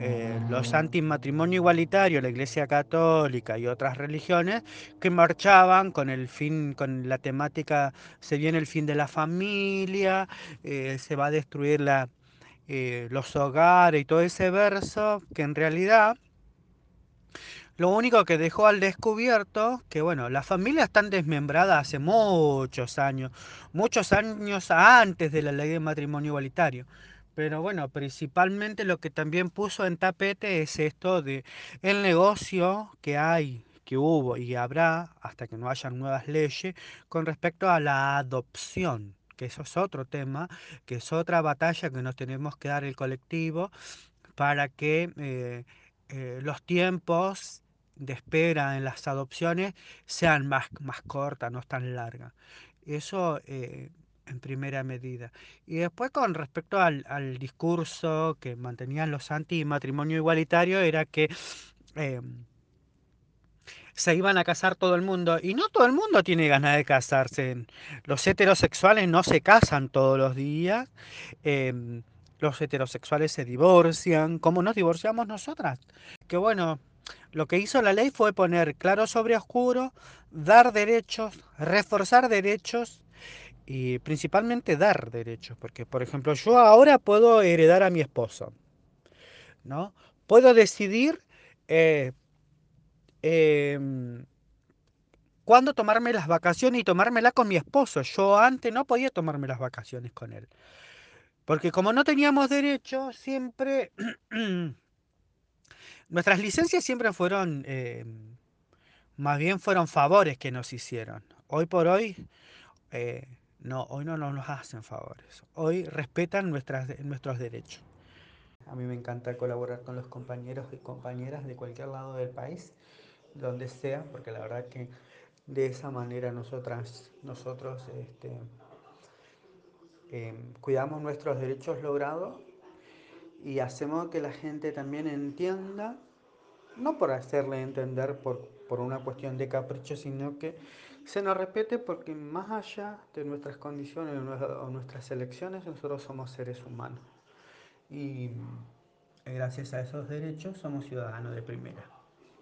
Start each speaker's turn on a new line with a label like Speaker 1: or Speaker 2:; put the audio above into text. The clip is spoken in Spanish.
Speaker 1: eh, los antimatrimonio igualitario, la Iglesia Católica y otras religiones que marchaban con el fin, con la temática, se viene el fin de la familia, eh, se va a destruir la, eh, los hogares y todo ese verso, que en realidad lo único que dejó al descubierto, que bueno, las familias están desmembradas hace muchos años, muchos años antes de la ley de matrimonio igualitario. Pero bueno, principalmente lo que también puso en tapete es esto de el negocio que hay, que hubo y habrá hasta que no hayan nuevas leyes con respecto a la adopción, que eso es otro tema, que es otra batalla que nos tenemos que dar el colectivo para que eh, eh, los tiempos de espera en las adopciones sean más, más cortas, no tan largas. Eso eh, en primera medida. Y después con respecto al, al discurso que mantenían los anti-matrimonio igualitario, era que eh, se iban a casar todo el mundo. Y no todo el mundo tiene ganas de casarse. Los heterosexuales no se casan todos los días. eh, los heterosexuales se divorcian, como nos divorciamos nosotras. Que bueno, lo que hizo la ley fue poner claro sobre oscuro, dar derechos, reforzar derechos y principalmente dar derechos. Porque, por ejemplo, yo ahora puedo heredar a mi esposo, ¿no? Puedo decidir eh, em, cuándo tomarme las vacaciones y tomármela con mi esposo. Yo antes no podía tomarme las vacaciones con él. Porque como no teníamos derecho, siempre nuestras licencias siempre fueron, eh, más bien fueron favores que nos hicieron. Hoy por hoy, eh, no, hoy no nos hacen favores. Hoy respetan nuestras, nuestros derechos. A mí me encanta colaborar con los compañeros y compañeras de cualquier lado del país, donde sea, porque la verdad que de esa manera nosotras, nosotros este, eh, cuidamos nuestros derechos logrados y hacemos que la gente también entienda, no por hacerle entender por, por una cuestión de capricho, sino que se nos respete porque más allá de nuestras condiciones o nuestras elecciones, nosotros somos seres humanos. Y gracias a esos derechos somos ciudadanos de primera.